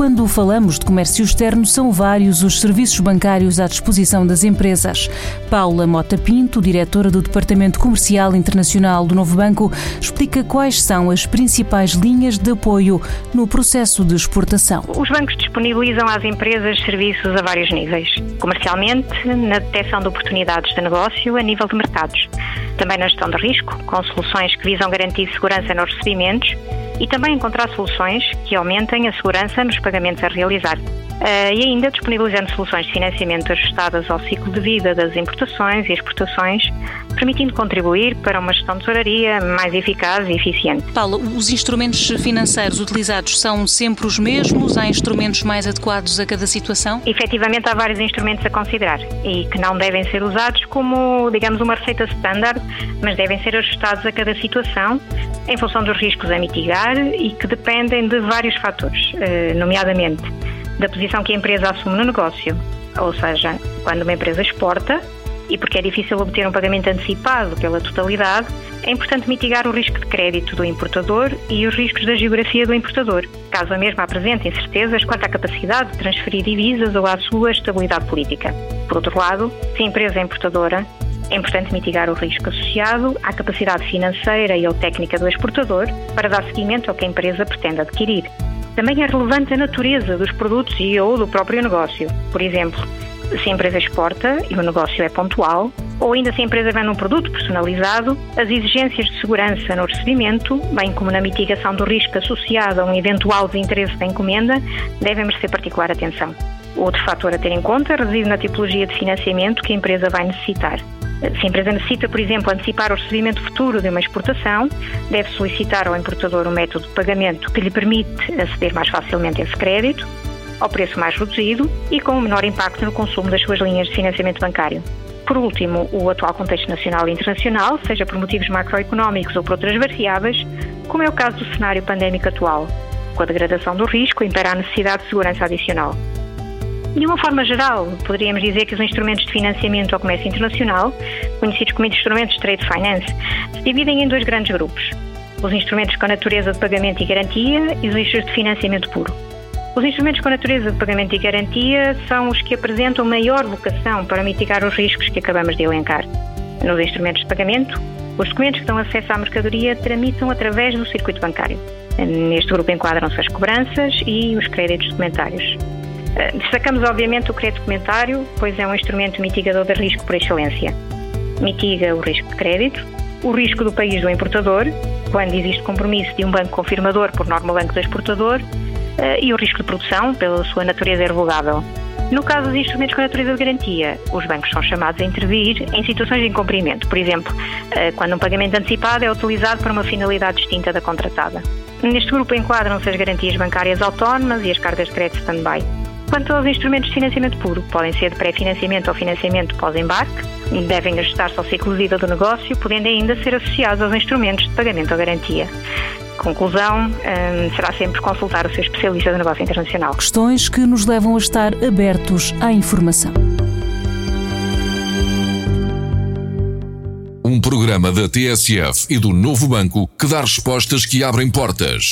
Quando falamos de comércio externo, são vários os serviços bancários à disposição das empresas. Paula Mota Pinto, diretora do Departamento Comercial Internacional do Novo Banco, explica quais são as principais linhas de apoio no processo de exportação. Os bancos disponibilizam às empresas serviços a vários níveis. Comercialmente, na detecção de oportunidades de negócio a nível de mercados. Também na gestão de risco, com soluções que visam garantir segurança nos recebimentos e também encontrar soluções que aumentem a segurança nos pagamentos a realizar. Uh, e ainda disponibilizando soluções de financiamento ajustadas ao ciclo de vida das importações e exportações, permitindo contribuir para uma gestão de tesouraria mais eficaz e eficiente. Paulo, os instrumentos financeiros utilizados são sempre os mesmos? Há instrumentos mais adequados a cada situação? Efetivamente, há vários instrumentos a considerar e que não devem ser usados como, digamos, uma receita standard, mas devem ser ajustados a cada situação em função dos riscos a mitigar e que dependem de vários fatores, eh, nomeadamente da posição que a empresa assume no negócio. Ou seja, quando uma empresa exporta, e porque é difícil obter um pagamento antecipado pela totalidade, é importante mitigar o risco de crédito do importador e os riscos da geografia do importador, caso a mesma apresente incertezas quanto à capacidade de transferir divisas ou à sua estabilidade política. Por outro lado, se a empresa é importadora, é importante mitigar o risco associado à capacidade financeira e ou técnica do exportador para dar seguimento ao que a empresa pretende adquirir. Também é relevante a natureza dos produtos e ou do próprio negócio. Por exemplo, se a empresa exporta e o negócio é pontual, ou ainda se a empresa vende um produto personalizado, as exigências de segurança no recebimento, bem como na mitigação do risco associado a um eventual desinteresse da encomenda, devem merecer particular atenção. Outro fator a ter em conta reside na tipologia de financiamento que a empresa vai necessitar. Se a empresa necessita, por exemplo, antecipar o recebimento futuro de uma exportação, deve solicitar ao importador um método de pagamento que lhe permite aceder mais facilmente a esse crédito, ao preço mais reduzido e com um menor impacto no consumo das suas linhas de financiamento bancário. Por último, o atual contexto nacional e internacional, seja por motivos macroeconómicos ou por outras variáveis, como é o caso do cenário pandémico atual. Com a degradação do risco, impera a necessidade de segurança adicional. De uma forma geral, poderíamos dizer que os instrumentos de financiamento ao comércio internacional, conhecidos como instrumentos de trade finance, se dividem em dois grandes grupos: os instrumentos com natureza de pagamento e garantia e os instrumentos de financiamento puro. Os instrumentos com natureza de pagamento e garantia são os que apresentam maior vocação para mitigar os riscos que acabamos de elencar. Nos instrumentos de pagamento, os documentos que dão acesso à mercadoria tramitam através do circuito bancário. Neste grupo enquadram-se as cobranças e os créditos documentários. Eh, destacamos, obviamente, o crédito documentário, pois é um instrumento mitigador de risco por excelência. Mitiga o risco de crédito, o risco do país do importador, quando existe compromisso de um banco confirmador por norma banco do exportador, eh, e o risco de produção, pela sua natureza irrevogável. No caso dos instrumentos com natureza de garantia, os bancos são chamados a intervir em situações de incumprimento, por exemplo, eh, quando um pagamento antecipado é utilizado para uma finalidade distinta da contratada. Neste grupo enquadram-se as garantias bancárias autónomas e as cargas de crédito stand-by. Quanto aos instrumentos de financiamento puro, podem ser de pré-financiamento ou financiamento pós-embarque, devem ajustar-se ao ciclo de vida do negócio, podendo ainda ser associados aos instrumentos de pagamento ou garantia. Conclusão, hum, será sempre consultar o seu especialista de negócio internacional. Questões que nos levam a estar abertos à informação. Um programa da TSF e do Novo Banco que dá respostas que abrem portas.